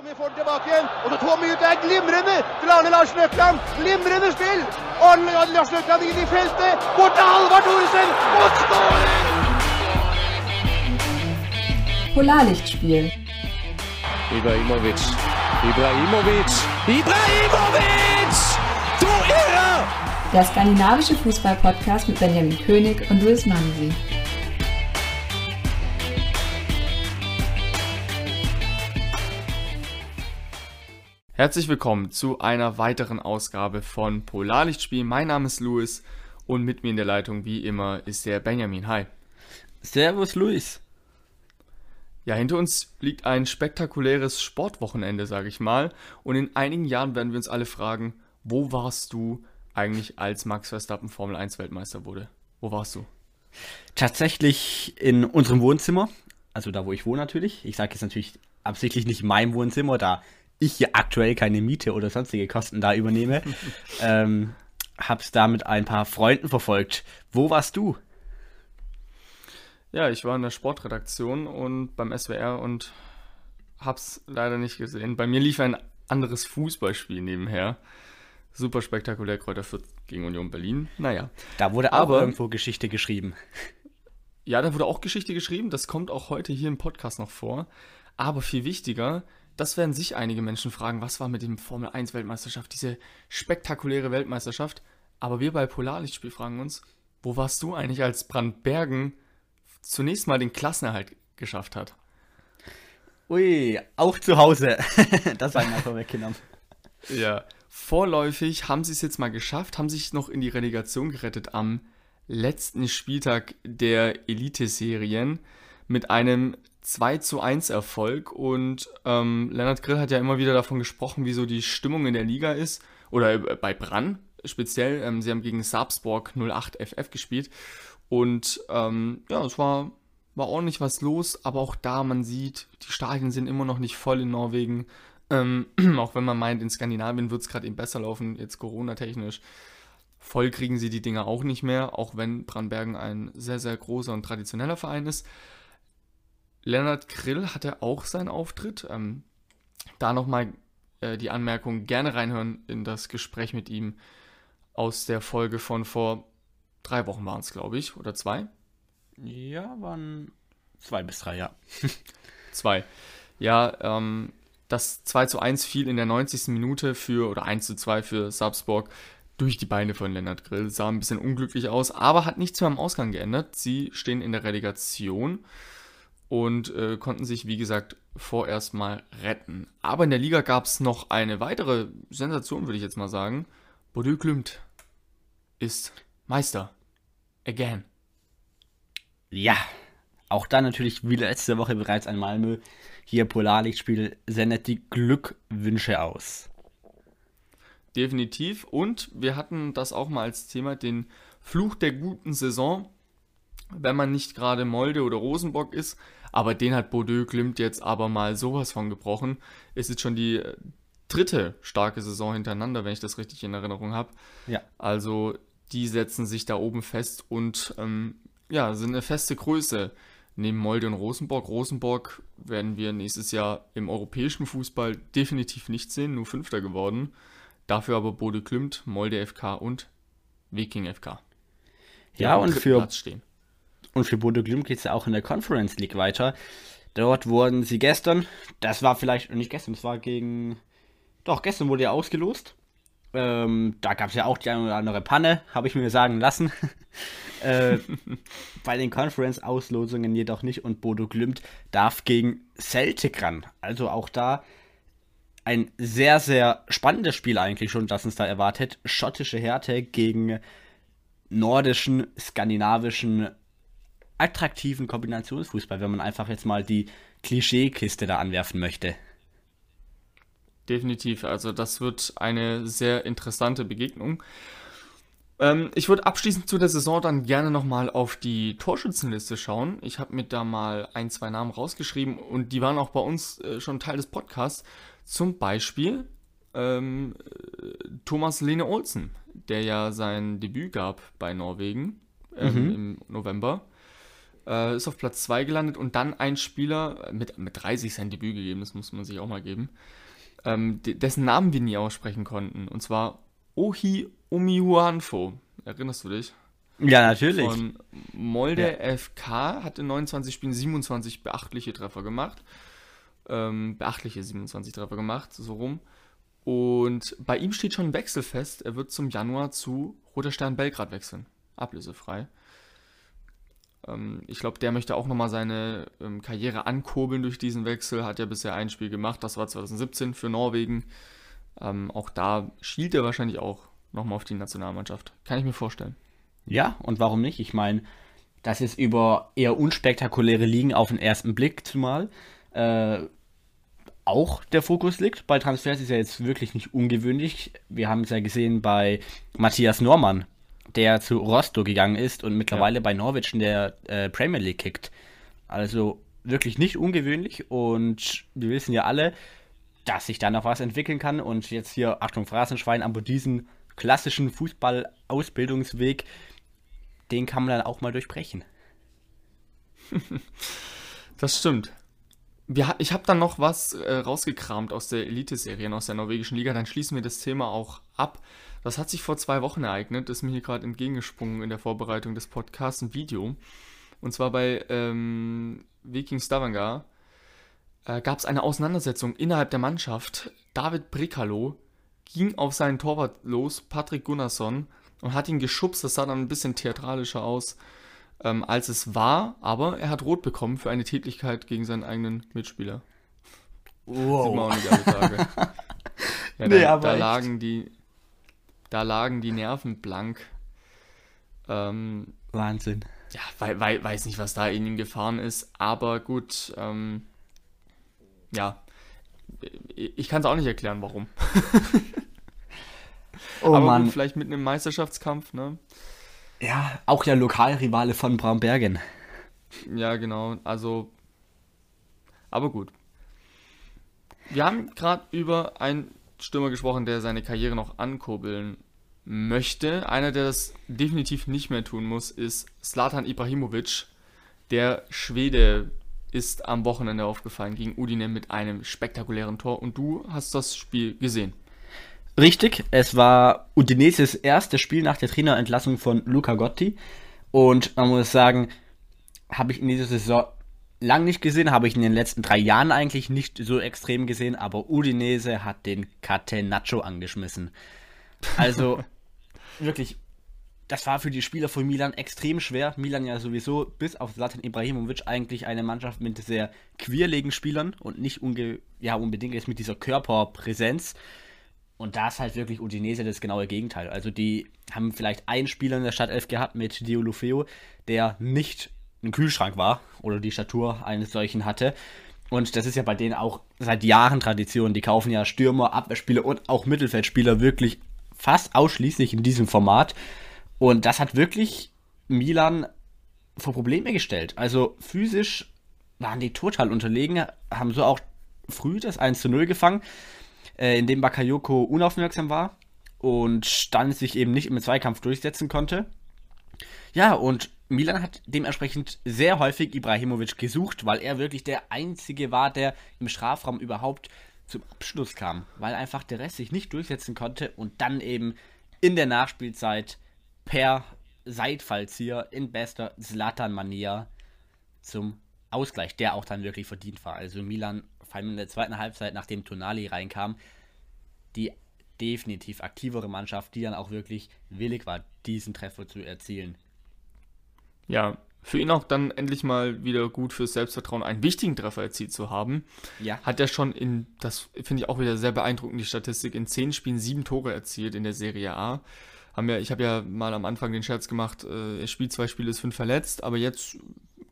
kommer folk tilbake igjen. Og så Tommy ut er glimrende til Arne Larsen Økland. Glimrende spill. Arne Larsen Økland inn i feltet. Bort til Halvard Thoresen. Og skåring! Polarlichtspiel. Ibrahimovic. Ibrahimovic. Ibrahimovic! Du Irre! Der skandinavische Fußball-Podcast mit Benjamin König und Luis Mansi. Herzlich willkommen zu einer weiteren Ausgabe von Polarlichtspiel. Mein Name ist Luis und mit mir in der Leitung wie immer ist der Benjamin. Hi. Servus Luis. Ja, hinter uns liegt ein spektakuläres Sportwochenende, sage ich mal. Und in einigen Jahren werden wir uns alle fragen, wo warst du eigentlich, als Max Verstappen Formel 1 Weltmeister wurde? Wo warst du? Tatsächlich in unserem Wohnzimmer, also da, wo ich wohne natürlich. Ich sage jetzt natürlich absichtlich nicht mein Wohnzimmer, da ich hier aktuell keine Miete oder sonstige Kosten da übernehme. ähm, hab's da mit ein paar Freunden verfolgt. Wo warst du? Ja, ich war in der Sportredaktion und beim SWR und hab's leider nicht gesehen. Bei mir lief ein anderes Fußballspiel nebenher. Super spektakulär, Kräuter Fürth gegen Union Berlin. Naja. Da wurde aber auch irgendwo Geschichte geschrieben. Ja, da wurde auch Geschichte geschrieben. Das kommt auch heute hier im Podcast noch vor. Aber viel wichtiger, das werden sich einige Menschen fragen, was war mit dem Formel 1 Weltmeisterschaft, diese spektakuläre Weltmeisterschaft. Aber wir bei Polarlichtspiel fragen uns, wo warst du eigentlich, als Brandbergen zunächst mal den Klassenerhalt geschafft hat? Ui, auch zu Hause. das war mal vorweggenommen. Ja, vorläufig haben sie es jetzt mal geschafft, haben sich noch in die Relegation gerettet am letzten Spieltag der Elite-Serien mit einem 2 zu 1 Erfolg und ähm, Lennart Grill hat ja immer wieder davon gesprochen, wie so die Stimmung in der Liga ist oder äh, bei Brann speziell. Ähm, sie haben gegen Sarpsborg 08 FF gespielt und ähm, ja, es war, war ordentlich was los, aber auch da, man sieht, die Stadien sind immer noch nicht voll in Norwegen. Ähm, auch wenn man meint, in Skandinavien wird es gerade eben besser laufen, jetzt Corona-technisch. Voll kriegen sie die Dinger auch nicht mehr, auch wenn Brandbergen ein sehr, sehr großer und traditioneller Verein ist. Lennart Grill hatte auch seinen Auftritt. Ähm, da nochmal äh, die Anmerkung, gerne reinhören in das Gespräch mit ihm aus der Folge von vor drei Wochen waren es, glaube ich, oder zwei? Ja, waren zwei bis drei, ja. zwei. Ja, ähm, das 2 zu 1 fiel in der 90. Minute für, oder 1 zu 2 für Salzburg durch die Beine von Lennart Grill. Sah ein bisschen unglücklich aus, aber hat nichts mehr am Ausgang geändert. Sie stehen in der Relegation und äh, konnten sich, wie gesagt, vorerst mal retten. Aber in der Liga gab es noch eine weitere Sensation, würde ich jetzt mal sagen. Bordeaux Klimt ist Meister. Again. Ja, auch da natürlich wie letzte Woche bereits ein Malmö. Hier Polarlichtspiel sendet die Glückwünsche aus. Definitiv. Und wir hatten das auch mal als Thema, den Fluch der guten Saison. Wenn man nicht gerade Molde oder Rosenbock ist, aber den hat Bordeaux Klimt jetzt aber mal sowas von gebrochen. Es ist schon die äh, dritte starke Saison hintereinander, wenn ich das richtig in Erinnerung habe. Ja. Also die setzen sich da oben fest und ähm, ja, sind eine feste Größe. Neben Molde und Rosenborg. Rosenborg werden wir nächstes Jahr im europäischen Fußball definitiv nicht sehen, nur Fünfter geworden. Dafür aber Bode Klimt, Molde FK und Viking FK. Ja, und für, und für Bode Klimt geht es ja auch in der Conference League weiter. Dort wurden sie gestern, das war vielleicht, nicht gestern, das war gegen, doch, gestern wurde ja ausgelost. Ähm, da gab es ja auch die eine oder andere Panne, habe ich mir sagen lassen. äh, bei den Conference-Auslosungen jedoch nicht und Bodo Glimt darf gegen Celtic ran. Also auch da ein sehr, sehr spannendes Spiel eigentlich schon, das uns da erwartet. Schottische Härte gegen nordischen, skandinavischen, attraktiven Kombinationsfußball, wenn man einfach jetzt mal die Klischeekiste da anwerfen möchte. Definitiv, also das wird eine sehr interessante Begegnung. Ähm, ich würde abschließend zu der Saison dann gerne nochmal auf die Torschützenliste schauen. Ich habe mir da mal ein, zwei Namen rausgeschrieben und die waren auch bei uns äh, schon Teil des Podcasts. Zum Beispiel ähm, Thomas Lene Olsen, der ja sein Debüt gab bei Norwegen ähm, mhm. im November. Äh, ist auf Platz 2 gelandet und dann ein Spieler mit, mit 30 sein Debüt gegeben, das muss man sich auch mal geben, ähm, dessen Namen wir nie aussprechen konnten. Und zwar Ohi Omihuanfo. Erinnerst du dich? Ja, natürlich. Von Molde ja. FK hat in 29 Spielen 27 beachtliche Treffer gemacht. Ähm, beachtliche 27 Treffer gemacht, so rum. Und bei ihm steht schon ein Wechsel fest. Er wird zum Januar zu Roter Stern Belgrad wechseln. Ablösefrei. Ähm, ich glaube, der möchte auch nochmal seine ähm, Karriere ankurbeln durch diesen Wechsel. Hat ja bisher ein Spiel gemacht. Das war 2017 für Norwegen. Ähm, auch da schielt er wahrscheinlich auch nochmal auf die Nationalmannschaft. Kann ich mir vorstellen. Ja, und warum nicht? Ich meine, das ist über eher unspektakuläre Ligen auf den ersten Blick zumal. Äh, auch der Fokus liegt. Bei Transfers ist ja jetzt wirklich nicht ungewöhnlich. Wir haben es ja gesehen bei Matthias Normann, der zu Rostock gegangen ist und mittlerweile ja. bei Norwich in der äh, Premier League kickt. Also wirklich nicht ungewöhnlich und wir wissen ja alle, dass sich da noch was entwickeln kann und jetzt hier, Achtung, Phrasenschwein, aber diesen klassischen Fußball-Ausbildungsweg, den kann man dann auch mal durchbrechen. das stimmt. Wir, ich habe dann noch was äh, rausgekramt aus der Elite-Serien, aus der norwegischen Liga. Dann schließen wir das Thema auch ab. Das hat sich vor zwei Wochen ereignet. Das ist mir hier gerade entgegengesprungen in der Vorbereitung des Podcasts ein Video. Und zwar bei ähm, Viking Stavanger äh, gab es eine Auseinandersetzung innerhalb der Mannschaft. David Brekalo ging auf seinen Torwart los, Patrick Gunnarsson, und hat ihn geschubst. Das sah dann ein bisschen theatralischer aus, ähm, als es war, aber er hat rot bekommen für eine Tätigkeit gegen seinen eigenen Mitspieler. Wow. Sieht man auch nicht alle Tage. ja, nee, da, da lagen die, da lagen die Nerven blank. Ähm, Wahnsinn. Ja, wei wei weiß nicht, was da in ihm gefahren ist, aber gut, ähm, ja, ich kann es auch nicht erklären, warum. oh Aber Mann. Gut, vielleicht mit einem Meisterschaftskampf, ne? Ja, auch der Lokalrivale von Brambergen. Ja, genau. Also, aber gut. Wir haben gerade über einen Stürmer gesprochen, der seine Karriere noch ankurbeln möchte. Einer, der das definitiv nicht mehr tun muss, ist Slatan Ibrahimovic, der Schwede, ist am Wochenende aufgefallen gegen Udine mit einem spektakulären Tor und du hast das Spiel gesehen. Richtig, es war Udineses erstes Spiel nach der Trainerentlassung von Luca Gotti und man muss sagen, habe ich in dieser Saison lang nicht gesehen, habe ich in den letzten drei Jahren eigentlich nicht so extrem gesehen, aber Udinese hat den Catenaccio angeschmissen. Also wirklich das war für die Spieler von Milan extrem schwer. Milan ja sowieso bis auf Zlatan Ibrahimovic eigentlich eine Mannschaft mit sehr queerlegen Spielern und nicht unge ja, unbedingt jetzt mit dieser Körperpräsenz. Und da ist halt wirklich Udinese das genaue Gegenteil. Also die haben vielleicht einen Spieler in der Stadtelf gehabt mit Dio Lufeo, der nicht ein Kühlschrank war oder die Statur eines solchen hatte. Und das ist ja bei denen auch seit Jahren Tradition. Die kaufen ja Stürmer, Abwehrspieler und auch Mittelfeldspieler wirklich fast ausschließlich in diesem Format. Und das hat wirklich Milan vor Probleme gestellt. Also physisch waren die total unterlegen, haben so auch früh das 1 zu 0 gefangen, äh, in dem Bakayoko unaufmerksam war und dann sich eben nicht im Zweikampf durchsetzen konnte. Ja, und Milan hat dementsprechend sehr häufig Ibrahimovic gesucht, weil er wirklich der Einzige war, der im Strafraum überhaupt zum Abschluss kam, weil einfach der Rest sich nicht durchsetzen konnte und dann eben in der Nachspielzeit per Seitfallzieher in bester Zlatan-Manier zum Ausgleich, der auch dann wirklich verdient war. Also Milan, vor allem in der zweiten Halbzeit, nachdem Tonali reinkam, die definitiv aktivere Mannschaft, die dann auch wirklich willig war, diesen Treffer zu erzielen. Ja, für ihn auch dann endlich mal wieder gut fürs Selbstvertrauen, einen wichtigen Treffer erzielt zu haben. Ja. Hat er schon in, das finde ich auch wieder sehr beeindruckend, die Statistik, in zehn Spielen sieben Tore erzielt in der Serie A haben ja, ich habe ja mal am Anfang den Scherz gemacht, äh, er spielt zwei Spiele, ist fünf verletzt, aber jetzt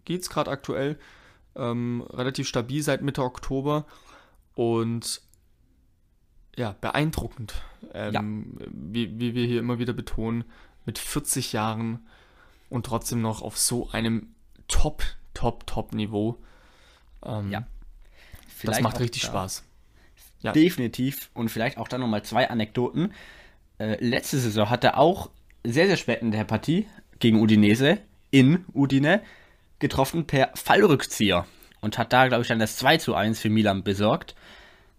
geht es gerade aktuell ähm, relativ stabil seit Mitte Oktober und ja, beeindruckend, ähm, ja. Wie, wie wir hier immer wieder betonen, mit 40 Jahren und trotzdem noch auf so einem Top, Top, Top Niveau. Ähm, ja. Vielleicht das macht richtig da. Spaß. Ja. Definitiv. Und vielleicht auch dann nochmal zwei Anekdoten. Äh, letzte Saison hat er auch sehr, sehr spät in der Partie gegen Udinese in Udine getroffen per Fallrückzieher und hat da, glaube ich, dann das 2 zu 1 für Milan besorgt.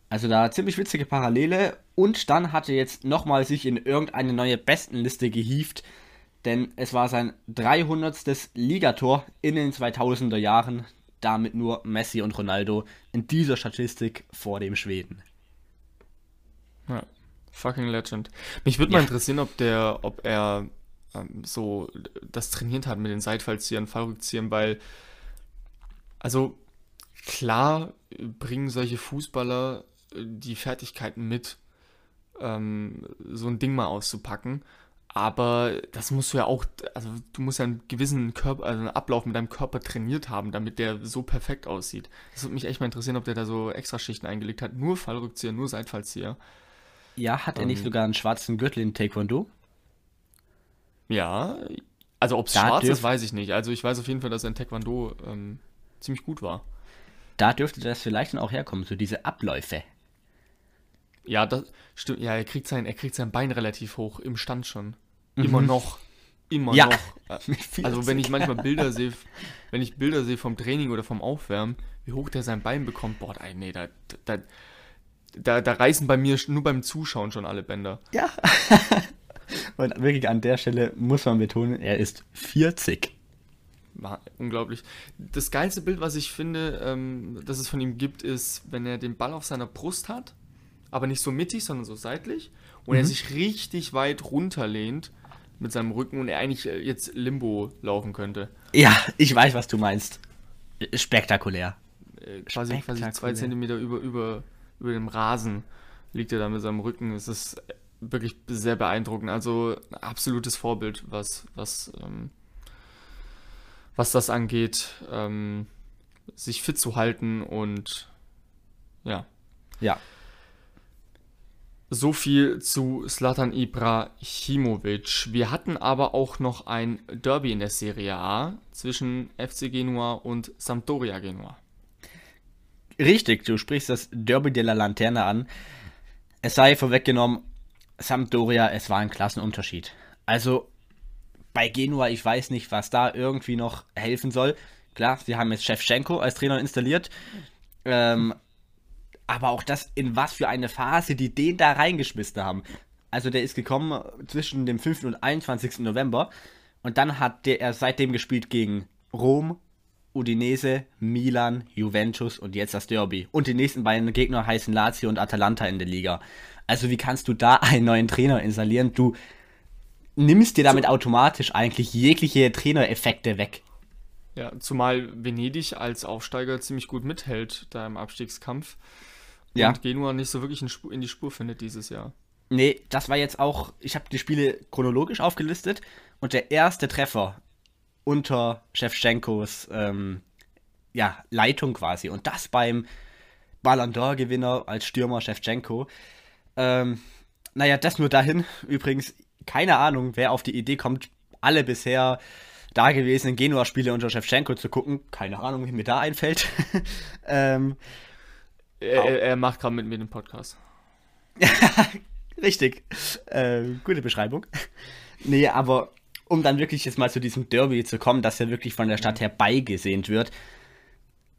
Also da ziemlich witzige Parallele. Und dann hat er jetzt nochmal sich in irgendeine neue Bestenliste gehievt, denn es war sein 300. Ligator in den 2000er Jahren. Damit nur Messi und Ronaldo in dieser Statistik vor dem Schweden. Ja, fucking Legend. Mich würde ja. mal interessieren, ob der, ob er ähm, so das trainiert hat mit den Seitfallziehern, Fallrückziehern, weil, also klar bringen solche Fußballer äh, die Fertigkeiten mit, ähm, so ein Ding mal auszupacken. Aber das musst du ja auch, also du musst ja einen gewissen Körper, also einen Ablauf mit deinem Körper trainiert haben, damit der so perfekt aussieht. Das würde mich echt mal interessieren, ob der da so Extraschichten eingelegt hat. Nur Fallrückzieher, nur Seitfallzieher. Ja, hat er nicht ähm, sogar einen schwarzen Gürtel in Taekwondo? Ja, also ob es schwarz ist, weiß ich nicht. Also ich weiß auf jeden Fall, dass er in Taekwondo ähm, ziemlich gut war. Da dürfte das vielleicht dann auch herkommen, so diese Abläufe. Ja, das stimmt. Ja, er kriegt sein, er kriegt sein Bein relativ hoch im Stand schon. Mhm. Immer noch. Immer ja. noch. Also wenn ich manchmal Bilder sehe, wenn ich Bilder sehe vom Training oder vom Aufwärmen, wie hoch der sein Bein bekommt, boah, nee, da, da, da, da reißen bei mir nur beim Zuschauen schon alle Bänder. Ja. Und wirklich an der Stelle muss man betonen, er ist 40. War unglaublich. Das geilste Bild, was ich finde, ähm, dass es von ihm gibt, ist, wenn er den Ball auf seiner Brust hat aber nicht so mittig, sondern so seitlich. Und mhm. er sich richtig weit runterlehnt mit seinem Rücken und er eigentlich äh, jetzt Limbo laufen könnte. Ja, ich weiß, was du meinst. Spektakulär. Äh, quasi, Spektakulär. quasi zwei Zentimeter über, über, über dem Rasen liegt er da mit seinem Rücken. Es ist wirklich sehr beeindruckend. Also ein absolutes Vorbild, was, was, ähm, was das angeht, ähm, sich fit zu halten und ja. Ja. So viel zu Slatan Ibrahimovic. Wir hatten aber auch noch ein Derby in der Serie A zwischen FC Genua und Sampdoria Genua. Richtig, du sprichst das Derby de la Lanterna an. Es sei vorweggenommen, Sampdoria, es war ein Klassenunterschied. Also bei Genua, ich weiß nicht, was da irgendwie noch helfen soll. Klar, sie haben jetzt Shevchenko als Trainer installiert. Ähm, aber auch das, in was für eine Phase die den da reingeschmissen haben. Also der ist gekommen zwischen dem 5. und 21. November und dann hat der er seitdem gespielt gegen Rom, Udinese, Milan, Juventus und jetzt das Derby. Und die nächsten beiden Gegner heißen Lazio und Atalanta in der Liga. Also wie kannst du da einen neuen Trainer installieren? Du nimmst dir damit automatisch eigentlich jegliche Trainereffekte weg. Ja, zumal Venedig als Aufsteiger ziemlich gut mithält da im Abstiegskampf ja. und Genua nicht so wirklich in, die Spur findet dieses Jahr. Nee, das war jetzt auch, ich habe die Spiele chronologisch aufgelistet und der erste Treffer unter Shevchenkos ähm, ja, Leitung quasi und das beim Ballon d'Or-Gewinner als Stürmer Shevchenko. Ähm, naja, das nur dahin. Übrigens, keine Ahnung, wer auf die Idee kommt, alle bisher dagewesenen Genua-Spiele unter Shevchenko zu gucken. Keine Ahnung, wie mir da einfällt. ähm, er, er macht gerade mit mir den Podcast. Richtig. Äh, gute Beschreibung. Nee, aber um dann wirklich jetzt mal zu diesem Derby zu kommen, das ja wirklich von der Stadt her beigesehnt wird.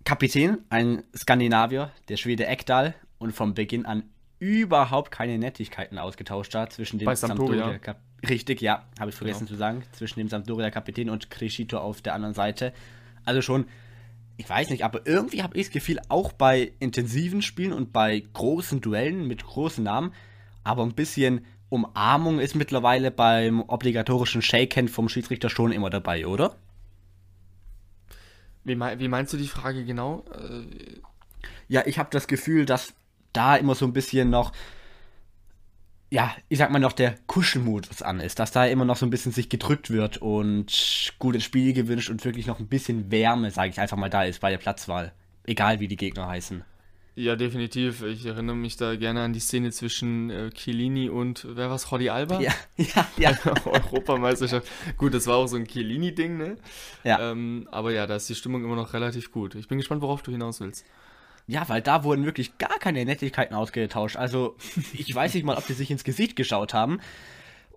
Kapitän, ein Skandinavier, der Schwede Ekdal und vom Beginn an überhaupt keine Nettigkeiten ausgetauscht hat zwischen dem Sampdoria. Sampdoria Richtig, ja, habe ich vergessen genau. zu sagen, zwischen dem Sampdoria Kapitän und Crescito auf der anderen Seite. Also schon ich weiß nicht, aber irgendwie habe ich das Gefühl, auch bei intensiven Spielen und bei großen Duellen mit großen Namen, aber ein bisschen Umarmung ist mittlerweile beim obligatorischen Shaken vom Schiedsrichter schon immer dabei, oder? Wie, wie meinst du die Frage genau? Ja, ich habe das Gefühl, dass da immer so ein bisschen noch ja, ich sag mal noch der Kuschelmodus an ist, dass da immer noch so ein bisschen sich gedrückt wird und gutes Spiel gewünscht und wirklich noch ein bisschen Wärme, sage ich einfach mal, da ist bei der Platzwahl. Egal wie die Gegner heißen. Ja, definitiv. Ich erinnere mich da gerne an die Szene zwischen äh, Chiellini und, wer war's, Jordi Alba? Ja, ja, ja. Europameisterschaft. Gut, das war auch so ein Chiellini-Ding, ne? Ja. Ähm, aber ja, da ist die Stimmung immer noch relativ gut. Ich bin gespannt, worauf du hinaus willst. Ja, weil da wurden wirklich gar keine Nettigkeiten ausgetauscht. Also, ich weiß nicht mal, ob die sich ins Gesicht geschaut haben.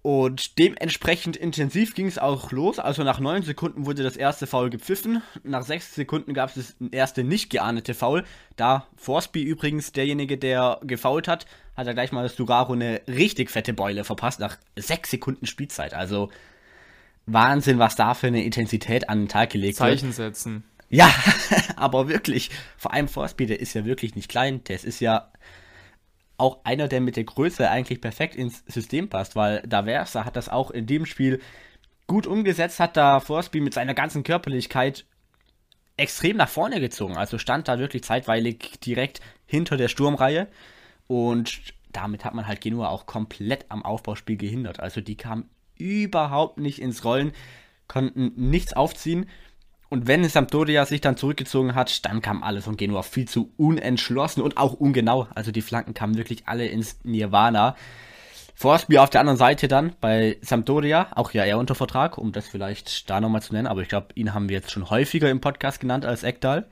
Und dementsprechend intensiv ging es auch los. Also nach neun Sekunden wurde das erste Foul gepfiffen. Nach sechs Sekunden gab es das erste nicht geahndete Foul. Da Forsby übrigens derjenige, der gefoult hat, hat er gleich mal das Duraro eine richtig fette Beule verpasst nach sechs Sekunden Spielzeit. Also Wahnsinn, was da für eine Intensität an den Tag gelegt wird. Zeichen setzen. Ja, aber wirklich. Vor allem Forsby, der ist ja wirklich nicht klein. Der ist ja auch einer, der mit der Größe eigentlich perfekt ins System passt, weil Daversa hat das auch in dem Spiel gut umgesetzt, hat da Forsby mit seiner ganzen Körperlichkeit extrem nach vorne gezogen. Also stand da wirklich zeitweilig direkt hinter der Sturmreihe und damit hat man halt Genua auch komplett am Aufbauspiel gehindert. Also die kamen überhaupt nicht ins Rollen, konnten nichts aufziehen und wenn Sampdoria sich dann zurückgezogen hat, dann kam alles von Genua viel zu unentschlossen und auch ungenau. Also die Flanken kamen wirklich alle ins Nirvana. Forsby auf der anderen Seite dann bei Sampdoria, auch ja eher unter Vertrag, um das vielleicht da nochmal zu nennen, aber ich glaube, ihn haben wir jetzt schon häufiger im Podcast genannt als Ekdal.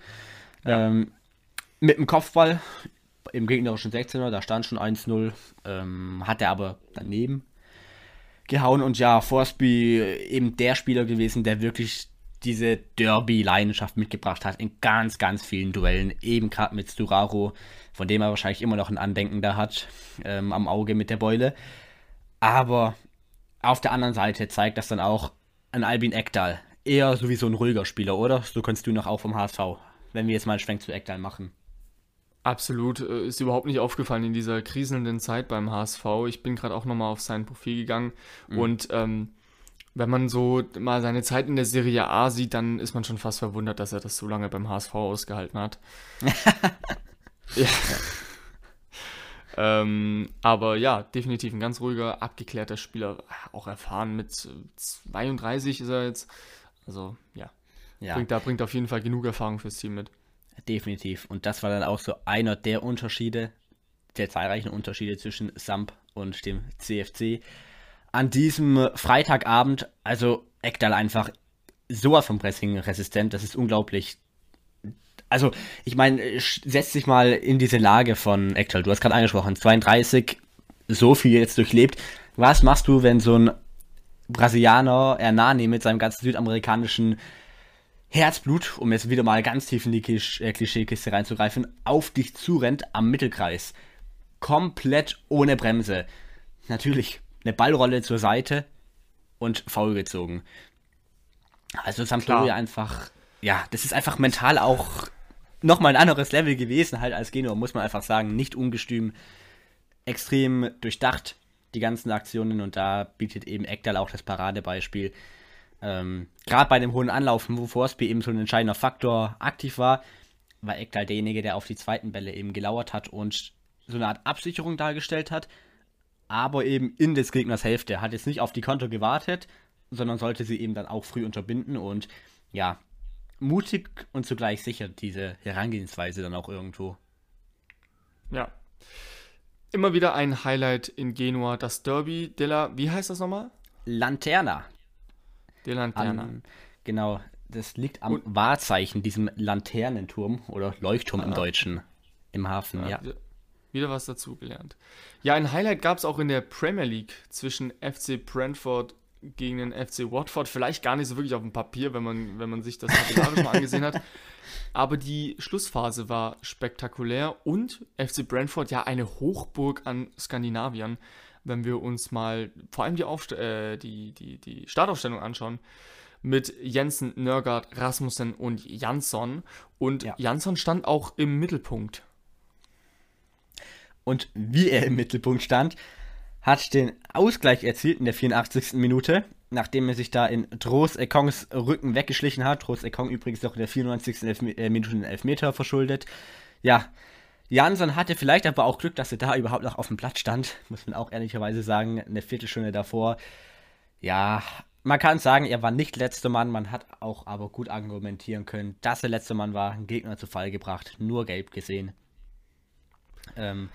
Ja. Ähm, mit dem Kopfball im gegnerischen 16er, da stand schon 1-0, ähm, hat er aber daneben gehauen und ja, Forsby eben der Spieler gewesen, der wirklich diese Derby-Leidenschaft mitgebracht hat in ganz, ganz vielen Duellen. Eben gerade mit Sturaro, von dem er wahrscheinlich immer noch ein Andenken da hat, ähm, am Auge mit der Beule. Aber auf der anderen Seite zeigt das dann auch ein Albin Ekdal. Eher sowieso ein ruhiger Spieler, oder? So kannst du noch auch vom HSV, wenn wir jetzt mal einen Schwenk zu Ekdal machen. Absolut, äh, ist überhaupt nicht aufgefallen in dieser kriselnden Zeit beim HSV. Ich bin gerade auch nochmal auf sein Profil gegangen mhm. und ähm, wenn man so mal seine Zeit in der Serie A sieht, dann ist man schon fast verwundert, dass er das so lange beim HSV ausgehalten hat. ja. ähm, aber ja, definitiv ein ganz ruhiger, abgeklärter Spieler, auch erfahren mit 32 ist er jetzt. Also ja, ja. Bringt, da bringt auf jeden Fall genug Erfahrung fürs Team mit. Definitiv. Und das war dann auch so einer der Unterschiede, der zahlreichen Unterschiede zwischen Samp und dem CFC an diesem Freitagabend, also Ekdal einfach sowas vom Pressing resistent, das ist unglaublich. Also, ich meine, setz dich mal in diese Lage von Ekdal. Du hast gerade angesprochen, 32, so viel jetzt durchlebt. Was machst du, wenn so ein Brasilianer Hernani mit seinem ganzen südamerikanischen Herzblut, um jetzt wieder mal ganz tief in die äh, Klischeekiste reinzugreifen, auf dich zurennt am Mittelkreis? Komplett ohne Bremse. Natürlich eine Ballrolle zur Seite und faul gezogen. Also Sampdoria einfach, ja, das ist einfach mental auch nochmal ein anderes Level gewesen, halt als Genua, muss man einfach sagen. Nicht ungestüm, extrem durchdacht, die ganzen Aktionen und da bietet eben Ekdal auch das Paradebeispiel. Ähm, Gerade bei dem hohen Anlaufen, wo Forsby eben so ein entscheidender Faktor aktiv war, war Ekdal derjenige, der auf die zweiten Bälle eben gelauert hat und so eine Art Absicherung dargestellt hat aber eben in des Gegners Hälfte. Hat jetzt nicht auf die Konto gewartet, sondern sollte sie eben dann auch früh unterbinden und ja, mutig und zugleich sicher diese Herangehensweise dann auch irgendwo. Ja. Immer wieder ein Highlight in Genua, das Derby della, wie heißt das nochmal? Lanterna. De Lanterna. An, genau, das liegt am und, Wahrzeichen, diesem Laternenturm oder Leuchtturm ah, im Deutschen im Hafen, ja. ja. Wieder was dazugelernt. Ja, ein Highlight gab es auch in der Premier League zwischen FC Brentford gegen den FC Watford. Vielleicht gar nicht so wirklich auf dem Papier, wenn man, wenn man sich das tabellarisch mal angesehen hat. Aber die Schlussphase war spektakulär und FC Brentford ja eine Hochburg an Skandinaviern, wenn wir uns mal vor allem die, Aufst äh, die, die, die Startaufstellung anschauen mit Jensen, Nörgard, Rasmussen und Jansson. Und ja. Jansson stand auch im Mittelpunkt und wie er im Mittelpunkt stand, hat den Ausgleich erzielt in der 84. Minute, nachdem er sich da in Dros Ekongs Rücken weggeschlichen hat. Dros Ekong übrigens noch in der 94. Elf äh, Minute den Elfmeter verschuldet. Ja, Jansson hatte vielleicht aber auch Glück, dass er da überhaupt noch auf dem Platz stand, muss man auch ehrlicherweise sagen, eine Viertelstunde davor. Ja, man kann sagen, er war nicht letzter Mann, man hat auch aber gut argumentieren können, dass er letzter Mann war, einen Gegner zu Fall gebracht, nur gelb gesehen. Ähm,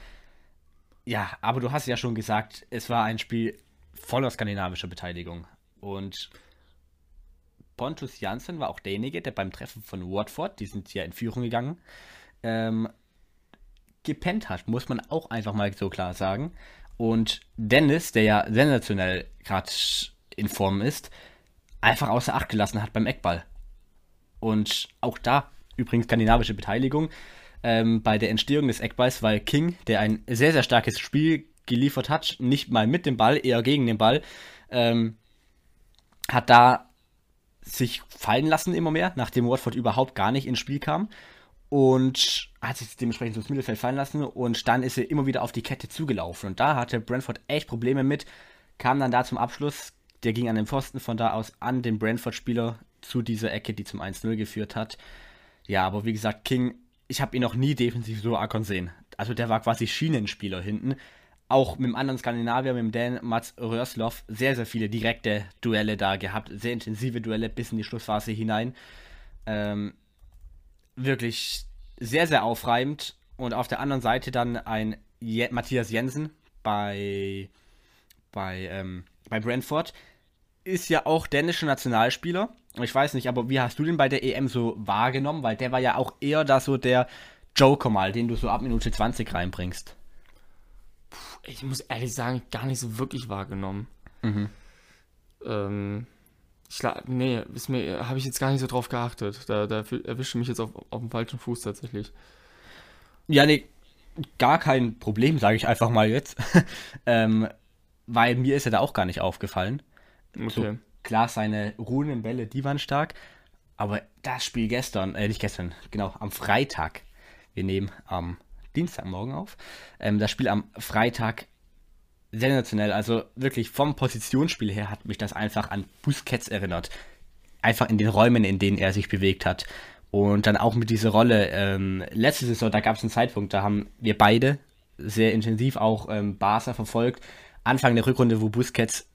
ja, aber du hast ja schon gesagt, es war ein Spiel voller skandinavischer Beteiligung. Und Pontus Janssen war auch derjenige, der beim Treffen von Watford, die sind ja in Führung gegangen, ähm, gepennt hat, muss man auch einfach mal so klar sagen. und Dennis, der ja sensationell gerade in Form ist, einfach außer Acht gelassen hat beim Eckball. Und auch da übrigens skandinavische Beteiligung ähm, bei der Entstehung des Eckballs, weil King, der ein sehr, sehr starkes Spiel geliefert hat, nicht mal mit dem Ball, eher gegen den Ball, ähm, hat da sich fallen lassen immer mehr, nachdem Watford überhaupt gar nicht ins Spiel kam und hat sich dementsprechend ins Mittelfeld fallen lassen und dann ist er immer wieder auf die Kette zugelaufen und da hatte Brentford echt Probleme mit, kam dann da zum Abschluss, der ging an den Pfosten von da aus an den Brentford-Spieler zu dieser Ecke, die zum 1-0 geführt hat. Ja, aber wie gesagt, King, ich habe ihn noch nie defensiv so arg sehen. Also der war quasi Schienenspieler hinten. Auch mit dem anderen Skandinavier, mit dem Dan Mats Röhrslov, sehr, sehr viele direkte Duelle da gehabt. Sehr intensive Duelle bis in die Schlussphase hinein. Ähm, wirklich sehr, sehr aufreibend. Und auf der anderen Seite dann ein Je Matthias Jensen bei, bei, ähm, bei Brentford. Ist ja auch dänischer Nationalspieler. Ich weiß nicht, aber wie hast du den bei der EM so wahrgenommen? Weil der war ja auch eher da so der Joker mal, den du so ab Minute 20 reinbringst. Puh, ich muss ehrlich sagen, gar nicht so wirklich wahrgenommen. Mhm. Ähm, ich, nee, ist mir, habe ich jetzt gar nicht so drauf geachtet. Da, da erwische mich jetzt auf, auf dem falschen Fuß tatsächlich. Ja, nee, gar kein Problem, sage ich einfach mal jetzt. ähm, weil mir ist er da auch gar nicht aufgefallen. Okay. So, klar, seine ruhenden Bälle, die waren stark. Aber das Spiel gestern, äh, nicht gestern, genau, am Freitag. Wir nehmen am Dienstagmorgen auf. Ähm, das Spiel am Freitag sensationell. Also wirklich vom Positionsspiel her hat mich das einfach an Busquets erinnert. Einfach in den Räumen, in denen er sich bewegt hat. Und dann auch mit dieser Rolle. Ähm, letzte Saison, da gab es einen Zeitpunkt, da haben wir beide sehr intensiv auch ähm, Barca verfolgt. Anfang der Rückrunde, wo Busquets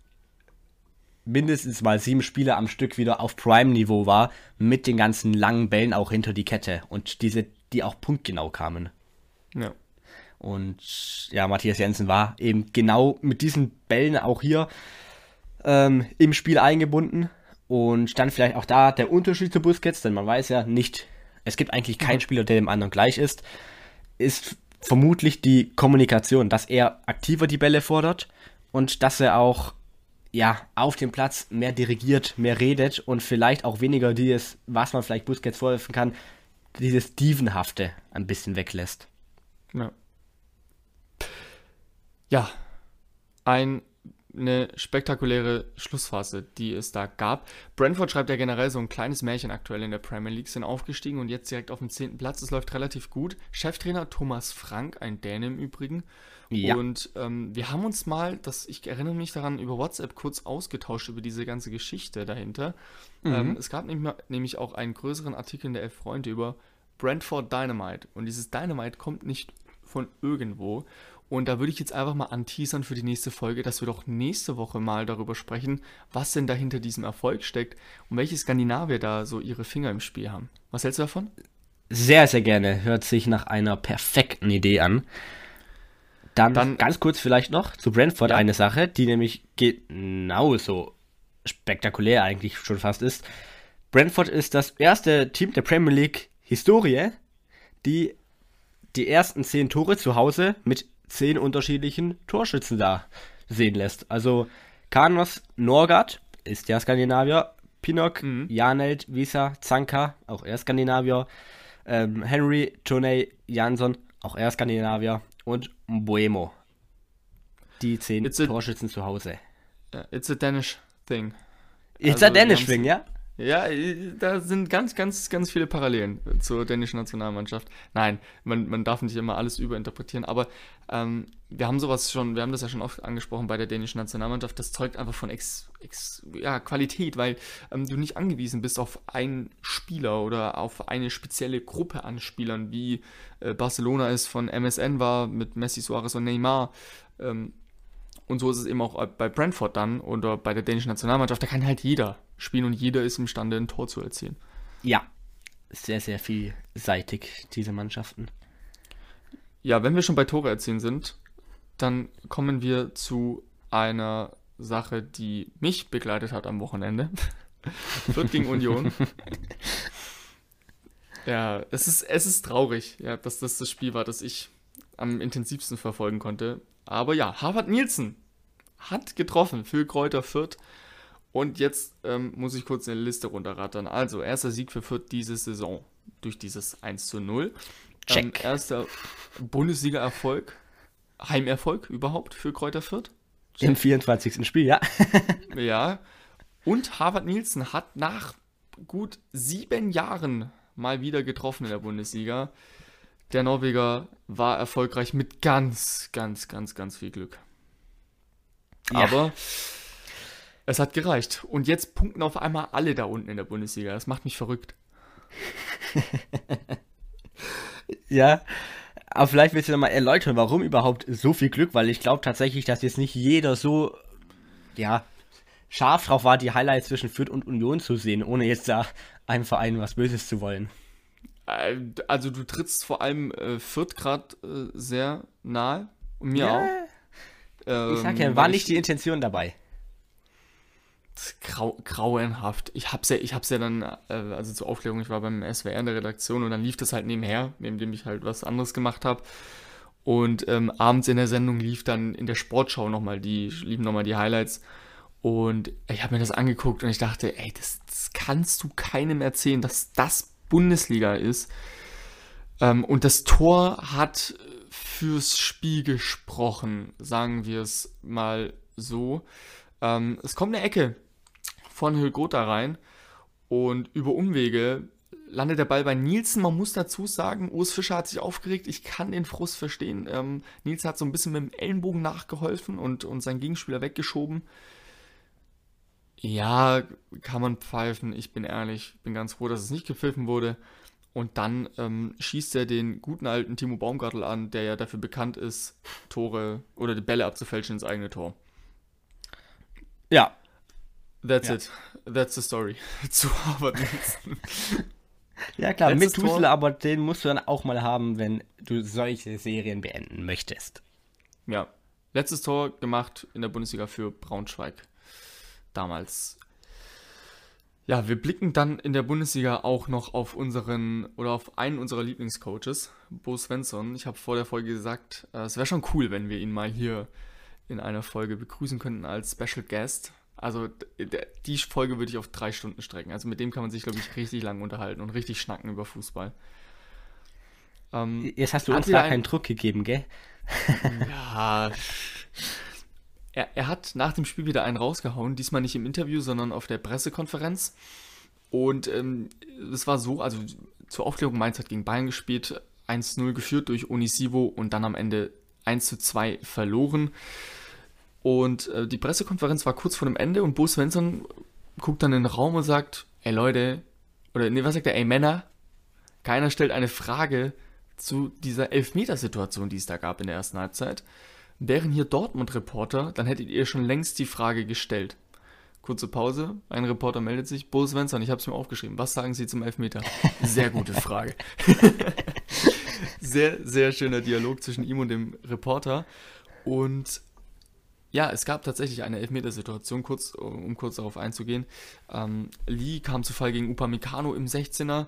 mindestens mal sieben Spiele am Stück wieder auf Prime-Niveau war, mit den ganzen langen Bällen auch hinter die Kette und diese, die auch punktgenau kamen. Ja. Und ja, Matthias Jensen war eben genau mit diesen Bällen auch hier ähm, im Spiel eingebunden. Und dann vielleicht auch da der Unterschied zu Busquets, denn man weiß ja nicht, es gibt eigentlich keinen mhm. Spieler, der dem anderen gleich ist, ist vermutlich die Kommunikation, dass er aktiver die Bälle fordert und dass er auch ja, auf dem Platz mehr dirigiert, mehr redet und vielleicht auch weniger dieses, was man vielleicht Busquets vorwerfen kann, dieses Dievenhafte ein bisschen weglässt. Ja ja, ein, eine spektakuläre Schlussphase, die es da gab. Brentford schreibt ja generell so ein kleines Märchen aktuell in der Premier League, sind aufgestiegen und jetzt direkt auf dem 10. Platz. Es läuft relativ gut. Cheftrainer Thomas Frank, ein Däne im Übrigen. Ja. Und ähm, wir haben uns mal, das, ich erinnere mich daran, über WhatsApp kurz ausgetauscht über diese ganze Geschichte dahinter. Mhm. Ähm, es gab nämlich, nämlich auch einen größeren Artikel in der Elf Freunde über Brentford Dynamite. Und dieses Dynamite kommt nicht von irgendwo. Und da würde ich jetzt einfach mal anteasern für die nächste Folge, dass wir doch nächste Woche mal darüber sprechen, was denn da hinter diesem Erfolg steckt und welche Skandinavier da so ihre Finger im Spiel haben. Was hältst du davon? Sehr, sehr gerne. Hört sich nach einer perfekten Idee an. Dann, Dann ganz kurz vielleicht noch zu Brentford ja. eine Sache, die nämlich genauso spektakulär eigentlich schon fast ist. Brentford ist das erste Team der Premier League Historie, die die ersten zehn Tore zu Hause mit zehn unterschiedlichen Torschützen da sehen lässt. Also Kanos Norgard ist ja Skandinavier, Pinnock, mhm. Janelt, Visa, Zanka, auch er Skandinavier, ähm, Henry, Toney, Jansson, auch er Skandinavier und Mbuemo. Die zehn Torschützen zu Hause. It's a Danish thing. It's also, a Danish thing, ja? Ja, da sind ganz, ganz, ganz viele Parallelen zur dänischen Nationalmannschaft. Nein, man, man darf nicht immer alles überinterpretieren, aber ähm, wir haben sowas schon, wir haben das ja schon oft angesprochen bei der dänischen Nationalmannschaft, das zeugt einfach von Ex, Ex, ja, Qualität, weil ähm, du nicht angewiesen bist auf einen Spieler oder auf eine spezielle Gruppe an Spielern, wie äh, Barcelona es von MSN war mit Messi, Suarez und Neymar. Ähm, und so ist es eben auch bei Brentford dann oder bei der dänischen Nationalmannschaft. Da kann halt jeder spielen und jeder ist imstande, ein Tor zu erzielen. Ja, sehr, sehr vielseitig, diese Mannschaften. Ja, wenn wir schon bei Tore erzielen sind, dann kommen wir zu einer Sache, die mich begleitet hat am Wochenende. Fürth gegen Union. ja, es ist, es ist traurig, ja, dass das das Spiel war, das ich am intensivsten verfolgen konnte. Aber ja, Harvard Nielsen hat getroffen für Kräuter Fürth. Und jetzt ähm, muss ich kurz eine Liste runterrattern. Also, erster Sieg für Fürth diese Saison durch dieses 1 zu 0. Check. Ähm, erster Bundesliga-Erfolg, Heimerfolg überhaupt für Kräuter Fürth. Check. Im 24. Spiel, ja. ja. Und Harvard Nielsen hat nach gut sieben Jahren mal wieder getroffen in der Bundesliga. Der Norweger war erfolgreich mit ganz, ganz, ganz, ganz viel Glück. Ja. Aber es hat gereicht. Und jetzt punkten auf einmal alle da unten in der Bundesliga. Das macht mich verrückt. ja, aber vielleicht willst du nochmal erläutern, warum überhaupt so viel Glück, weil ich glaube tatsächlich, dass jetzt nicht jeder so, ja, scharf drauf war, die Highlights zwischen Fürth und Union zu sehen, ohne jetzt da einem Verein was Böses zu wollen. Äh, also du trittst vor allem äh, Fürth gerade äh, sehr nahe und mir ja. auch. Ähm, ich sag ja, war nicht die Intention dabei. Grau, grauenhaft. Ich hab's ja, ich hab's ja dann, äh, also zur Aufklärung, ich war beim SWR in der Redaktion und dann lief das halt nebenher, neben dem ich halt was anderes gemacht habe. Und ähm, abends in der Sendung lief dann in der Sportschau nochmal die, liefen nochmal die Highlights. Und ich habe mir das angeguckt und ich dachte, ey, das, das, kannst du keinem erzählen, dass das Bundesliga ist. Ähm, und das Tor hat fürs Spiel gesprochen, sagen wir es mal so. Ähm, es kommt eine Ecke von Hilgota rein und über Umwege landet der Ball bei Nielsen. Man muss dazu sagen, Urs Fischer hat sich aufgeregt. Ich kann den Frust verstehen. Ähm, Nielsen hat so ein bisschen mit dem Ellenbogen nachgeholfen und, und seinen Gegenspieler weggeschoben. Ja, kann man pfeifen. Ich bin ehrlich, bin ganz froh, dass es nicht gepfiffen wurde. Und dann ähm, schießt er den guten alten Timo Baumgartel an, der ja dafür bekannt ist, Tore oder die Bälle abzufälschen ins eigene Tor. Ja. That's ja. it. That's the story. Zu Harvard Ja klar, Letztes mit Tusel, aber den musst du dann auch mal haben, wenn du solche Serien beenden möchtest. Ja. Letztes Tor gemacht in der Bundesliga für Braunschweig. Damals. Ja, wir blicken dann in der Bundesliga auch noch auf unseren oder auf einen unserer Lieblingscoaches, Bo Svensson. Ich habe vor der Folge gesagt, äh, es wäre schon cool, wenn wir ihn mal hier in einer Folge begrüßen könnten als Special Guest. Also die Folge würde ich auf drei Stunden strecken. Also mit dem kann man sich, glaube ich, richtig lang unterhalten und richtig schnacken über Fußball. Ähm, Jetzt hast du uns da keinen Druck gegeben, gell? Ja. Er, er hat nach dem Spiel wieder einen rausgehauen, diesmal nicht im Interview, sondern auf der Pressekonferenz. Und ähm, es war so, also zur Aufklärung, Mainz hat gegen Bayern gespielt, 1-0 geführt durch Onisivo und dann am Ende 1-2 verloren. Und äh, die Pressekonferenz war kurz vor dem Ende und Bo Svensson guckt dann in den Raum und sagt, ey Leute, oder nee, was sagt er, ey Männer, keiner stellt eine Frage zu dieser Elfmetersituation, die es da gab in der ersten Halbzeit. Wären hier Dortmund-Reporter, dann hättet ihr schon längst die Frage gestellt. Kurze Pause, ein Reporter meldet sich. Bo Svensson, ich habe es mir aufgeschrieben. Was sagen Sie zum Elfmeter? Sehr gute Frage. sehr, sehr schöner Dialog zwischen ihm und dem Reporter. Und ja, es gab tatsächlich eine Elfmetersituation, kurz, um kurz darauf einzugehen. Ähm, Lee kam zu Fall gegen Upamecano im 16er.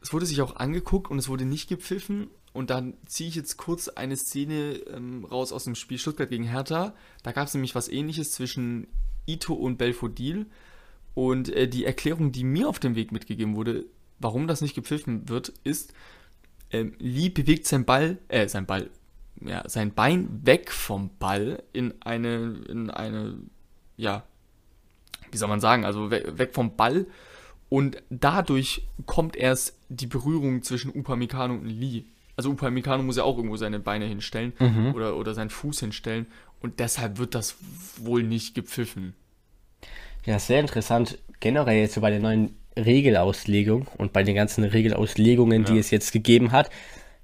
Es wurde sich auch angeguckt und es wurde nicht gepfiffen. Und dann ziehe ich jetzt kurz eine Szene ähm, raus aus dem Spiel Stuttgart gegen Hertha. Da gab es nämlich was ähnliches zwischen Ito und Belfodil. Und äh, die Erklärung, die mir auf dem Weg mitgegeben wurde, warum das nicht gepfiffen wird, ist, ähm, Lee bewegt sein Ball, äh, sein Ball, ja, sein Bein weg vom Ball in eine, in eine, ja, wie soll man sagen, also we weg vom Ball und dadurch kommt erst die Berührung zwischen Upamecano und Lee. Also Upamecano muss ja auch irgendwo seine Beine hinstellen mhm. oder, oder seinen Fuß hinstellen und deshalb wird das wohl nicht gepfiffen. Ja, sehr interessant. Generell jetzt so bei der neuen Regelauslegung und bei den ganzen Regelauslegungen, ja. die es jetzt gegeben hat,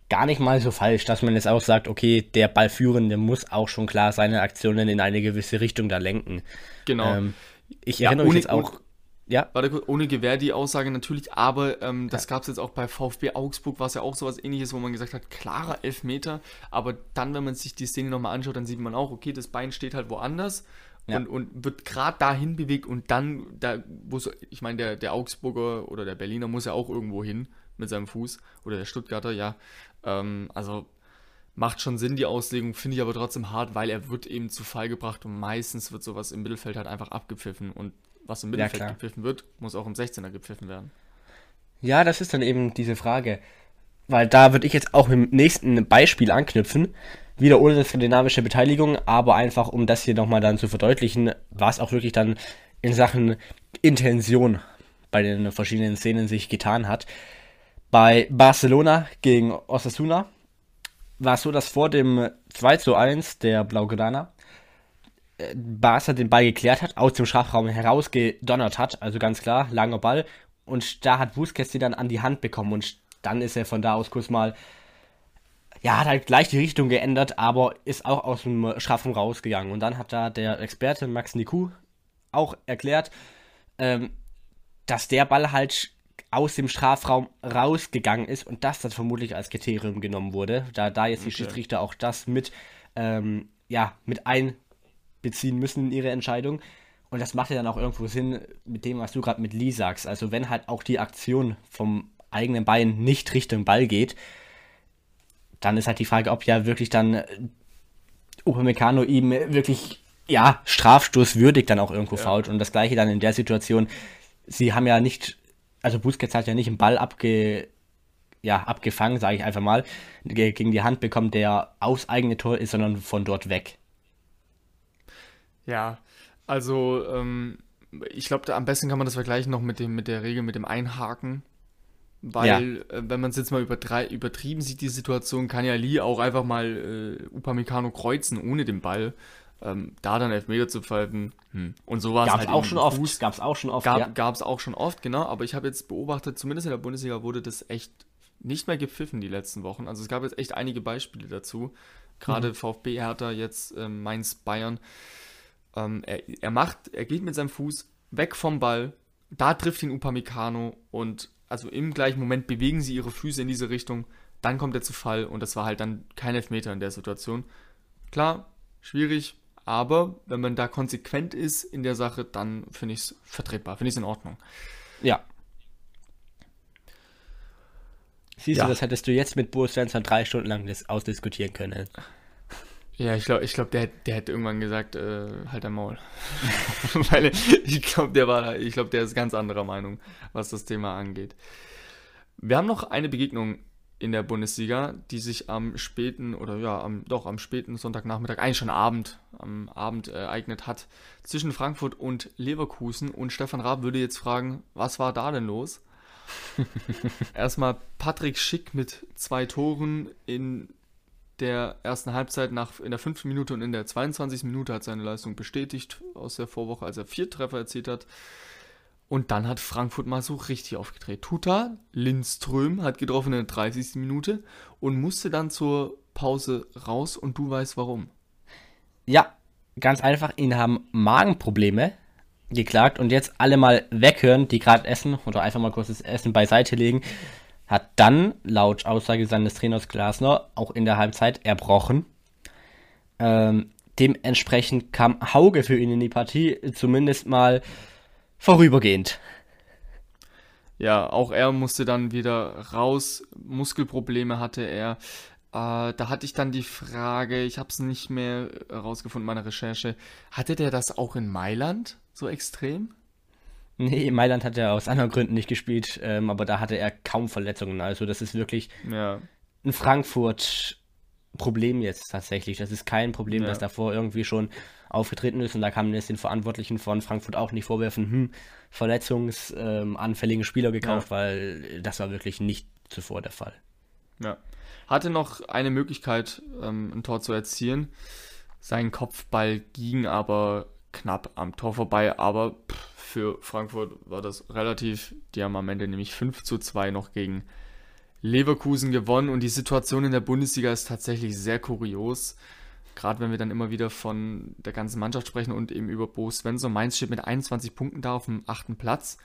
gar nicht mal so falsch, dass man jetzt auch sagt, okay, der Ballführende muss auch schon klar seine Aktionen in eine gewisse Richtung da lenken. Genau. Ähm, ich ja, erinnere mich jetzt auch. Ja. Warte kurz, ohne Gewehr die Aussage natürlich, aber ähm, das ja. gab es jetzt auch bei VfB Augsburg, war es ja auch sowas ähnliches, wo man gesagt hat, klarer Elfmeter, aber dann, wenn man sich die Szene nochmal anschaut, dann sieht man auch, okay, das Bein steht halt woanders ja. und, und wird gerade dahin bewegt und dann, da muss, ich meine, der, der Augsburger oder der Berliner muss ja auch irgendwo hin mit seinem Fuß oder der Stuttgarter, ja. Ähm, also macht schon Sinn, die Auslegung, finde ich aber trotzdem hart, weil er wird eben zu Fall gebracht und meistens wird sowas im Mittelfeld halt einfach abgepfiffen und was im Mittelfeld ja, gepfiffen wird, muss auch im 16er gepfiffen werden. Ja, das ist dann eben diese Frage. Weil da würde ich jetzt auch im nächsten Beispiel anknüpfen. Wieder ohne eine skandinavische Beteiligung, aber einfach um das hier nochmal dann zu verdeutlichen, was auch wirklich dann in Sachen Intention bei den verschiedenen Szenen sich getan hat. Bei Barcelona gegen Osasuna war es so, dass vor dem 2 zu 1 der Blaugrana äh, Barca den Ball geklärt hat, aus dem Strafraum herausgedonnert hat, also ganz klar, langer Ball. Und da hat Busquets sie dann an die Hand bekommen und dann ist er von da aus kurz mal, ja, hat halt gleich die Richtung geändert, aber ist auch aus dem Strafraum rausgegangen. Und dann hat da der Experte Max Niku auch erklärt, ähm, dass der Ball halt aus dem Strafraum rausgegangen ist und das dann vermutlich als Kriterium genommen wurde, da da jetzt die okay. Schiedsrichter auch das mit, ähm, ja, mit einbeziehen müssen in ihre Entscheidung. Und das macht ja dann auch irgendwo Sinn mit dem, was du gerade mit Lee sagst. Also wenn halt auch die Aktion vom eigenen Bein nicht Richtung Ball geht, dann ist halt die Frage, ob ja wirklich dann Upamecano ihm wirklich, ja, strafstoßwürdig dann auch irgendwo ja. fault. Und das gleiche dann in der Situation, sie haben ja nicht also Busquets hat ja nicht einen Ball abge, ja, abgefangen, sage ich einfach mal, gegen die Hand bekommen, der aufs eigene Tor ist, sondern von dort weg. Ja, also ähm, ich glaube, am besten kann man das vergleichen noch mit, dem, mit der Regel mit dem Einhaken. Weil, ja. äh, wenn man es jetzt mal übertrieben sieht, die Situation, kann ja Lee auch einfach mal äh, Upamecano kreuzen ohne den Ball ähm, da dann Elfmeter zu pfeifen. Hm. Und so war es halt auch schon oft. Gab es auch schon oft. Gab es ja. auch schon oft, genau. Aber ich habe jetzt beobachtet, zumindest in der Bundesliga wurde das echt nicht mehr gepfiffen die letzten Wochen. Also es gab jetzt echt einige Beispiele dazu. Gerade mhm. VfB Hertha, jetzt ähm, Mainz Bayern. Ähm, er, er macht, er geht mit seinem Fuß weg vom Ball. Da trifft ihn Upamecano und also im gleichen Moment bewegen sie ihre Füße in diese Richtung. Dann kommt er zu Fall und das war halt dann kein Elfmeter in der Situation. Klar, schwierig, aber wenn man da konsequent ist in der Sache, dann finde ich es vertretbar, finde ich es in Ordnung. Ja. Siehst ja. du, das hättest du jetzt mit Bo Svensson drei Stunden lang ausdiskutieren können. Ja, ich glaube, ich glaub, der, der hätte irgendwann gesagt, äh, halt dein Maul. Weil ich glaube, der war, ich glaube, der ist ganz anderer Meinung, was das Thema angeht. Wir haben noch eine Begegnung in der Bundesliga, die sich am späten oder ja, am, doch am späten Sonntagnachmittag, eigentlich schon Abend, am Abend ereignet hat, zwischen Frankfurt und Leverkusen. Und Stefan Raab würde jetzt fragen, was war da denn los? Erstmal Patrick Schick mit zwei Toren in der ersten Halbzeit nach, in der fünften Minute und in der 22. Minute hat seine Leistung bestätigt aus der Vorwoche, als er vier Treffer erzielt hat. Und dann hat Frankfurt mal so richtig aufgedreht. Tuta Lindström hat getroffen in der 30. Minute und musste dann zur Pause raus und du weißt warum. Ja, ganz einfach, ihn haben Magenprobleme geklagt und jetzt alle mal weghören, die gerade essen oder einfach mal kurz das Essen beiseite legen. Hat dann, laut Aussage seines Trainers Glasner, auch in der Halbzeit erbrochen. Ähm, dementsprechend kam Hauge für ihn in die Partie, zumindest mal vorübergehend. Ja, auch er musste dann wieder raus. Muskelprobleme hatte er. Äh, da hatte ich dann die Frage, ich habe es nicht mehr herausgefunden in meiner Recherche. Hatte der das auch in Mailand so extrem? Nee, in Mailand hat er aus anderen Gründen nicht gespielt, ähm, aber da hatte er kaum Verletzungen. Also das ist wirklich ja. ein Frankfurt-Problem jetzt tatsächlich. Das ist kein Problem, ja. das davor irgendwie schon aufgetreten ist. Und da kann man jetzt den Verantwortlichen von Frankfurt auch nicht vorwerfen, hm, verletzungsanfälligen Spieler gekauft, ja. weil das war wirklich nicht zuvor der Fall. Ja. Hatte noch eine Möglichkeit, ähm, ein Tor zu erzielen. Sein Kopfball ging aber knapp am Tor vorbei, aber pff, für Frankfurt war das relativ. Die haben am Ende nämlich 5 zu 2 noch gegen Leverkusen gewonnen und die Situation in der Bundesliga ist tatsächlich sehr kurios. Gerade wenn wir dann immer wieder von der ganzen Mannschaft sprechen und eben über Bo Svensson. Mainz steht mit 21 Punkten da auf dem achten Platz.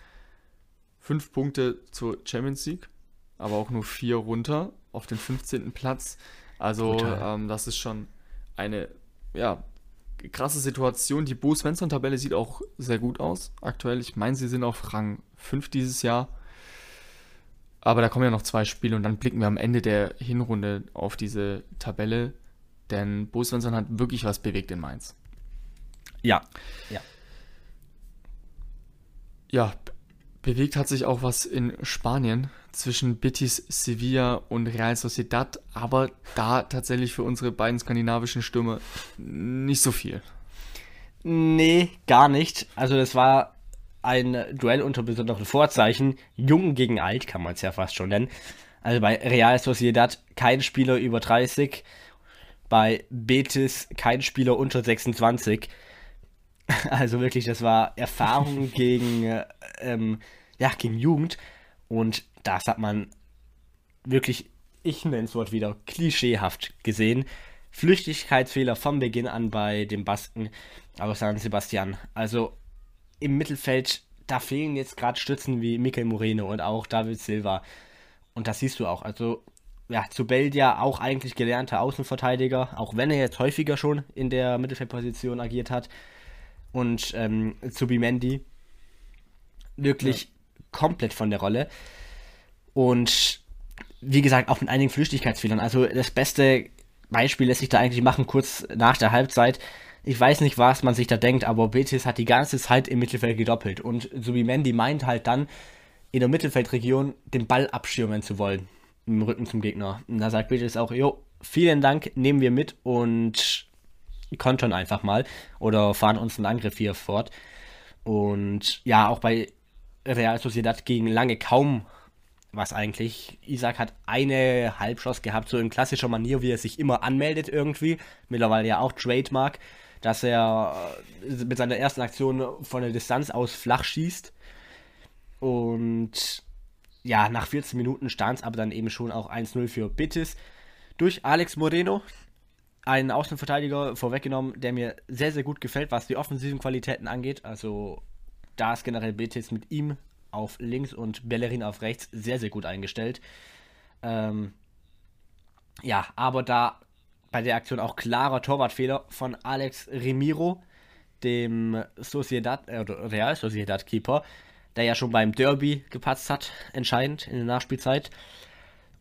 Fünf Punkte zur Champions League, aber auch nur vier runter auf den 15. Platz. Also ähm, das ist schon eine ja, krasse Situation. Die Bo Svensson-Tabelle sieht auch sehr gut aus aktuell. Ich meine, sie sind auf Rang 5 dieses Jahr. Aber da kommen ja noch zwei Spiele und dann blicken wir am Ende der Hinrunde auf diese Tabelle. Denn Bo Svensson hat wirklich was bewegt in Mainz. Ja. Ja. Ja, bewegt hat sich auch was in Spanien zwischen Betis, Sevilla und Real Sociedad, aber da tatsächlich für unsere beiden skandinavischen Stürmer nicht so viel. Nee, gar nicht. Also das war ein Duell unter besonderen Vorzeichen. Jung gegen alt kann man es ja fast schon nennen. Also bei Real Sociedad kein Spieler über 30, bei Betis kein Spieler unter 26. Also wirklich, das war Erfahrung gegen, ähm, ja, gegen Jugend. Und das hat man wirklich, ich nenne es Wort wieder, klischeehaft gesehen. Flüchtigkeitsfehler vom Beginn an bei dem Basken aus San Sebastian. Also im Mittelfeld, da fehlen jetzt gerade Stützen wie Mikel Moreno und auch David Silva. Und das siehst du auch. Also, ja, zu Belgia auch eigentlich gelernter Außenverteidiger, auch wenn er jetzt häufiger schon in der Mittelfeldposition agiert hat. Und ähm, zu Bimendi wirklich ja. komplett von der Rolle. Und wie gesagt, auch mit einigen Flüchtigkeitsfehlern. Also das beste Beispiel lässt sich da eigentlich machen, kurz nach der Halbzeit. Ich weiß nicht, was man sich da denkt, aber Betis hat die ganze Zeit im Mittelfeld gedoppelt. Und Subimendi meint halt dann, in der Mittelfeldregion den Ball abschirmen zu wollen. Im Rücken zum Gegner. Und da sagt Betis auch, jo, vielen Dank, nehmen wir mit und kontern einfach mal. Oder fahren uns einen Angriff hier fort. Und ja, auch bei Real Sociedad gegen lange kaum was eigentlich. Isaac hat eine Halbschuss gehabt, so in klassischer Manier, wie er sich immer anmeldet irgendwie. Mittlerweile ja auch Trademark, dass er äh, mit seiner ersten Aktion von der Distanz aus flach schießt. Und ja, nach 14 Minuten stand es aber dann eben schon auch 1-0 für Betis durch Alex Moreno. Einen Außenverteidiger vorweggenommen, der mir sehr, sehr gut gefällt, was die offensiven Qualitäten angeht. Also da ist generell Betis mit ihm auf links und Bellerin auf rechts sehr, sehr gut eingestellt. Ähm, ja, aber da bei der Aktion auch klarer Torwartfehler von Alex Remiro, dem Sociedad, äh, Real Sociedad Keeper, der ja schon beim Derby gepatzt hat, entscheidend in der Nachspielzeit.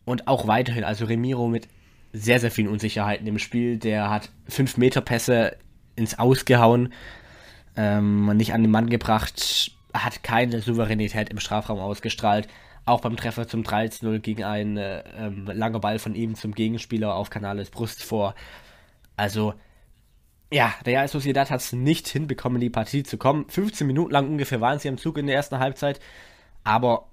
Und auch weiterhin, also Remiro mit sehr, sehr vielen Unsicherheiten im Spiel. Der hat 5-Meter-Pässe ins Ausgehauen, ähm, nicht an den Mann gebracht, hat keine Souveränität im Strafraum ausgestrahlt. Auch beim Treffer zum 13-0 ging ein äh, ähm, langer Ball von ihm zum Gegenspieler auf Canales Brust vor. Also, ja, der Real Sociedad hat es nicht hinbekommen, in die Partie zu kommen. 15 Minuten lang ungefähr waren sie am Zug in der ersten Halbzeit. Aber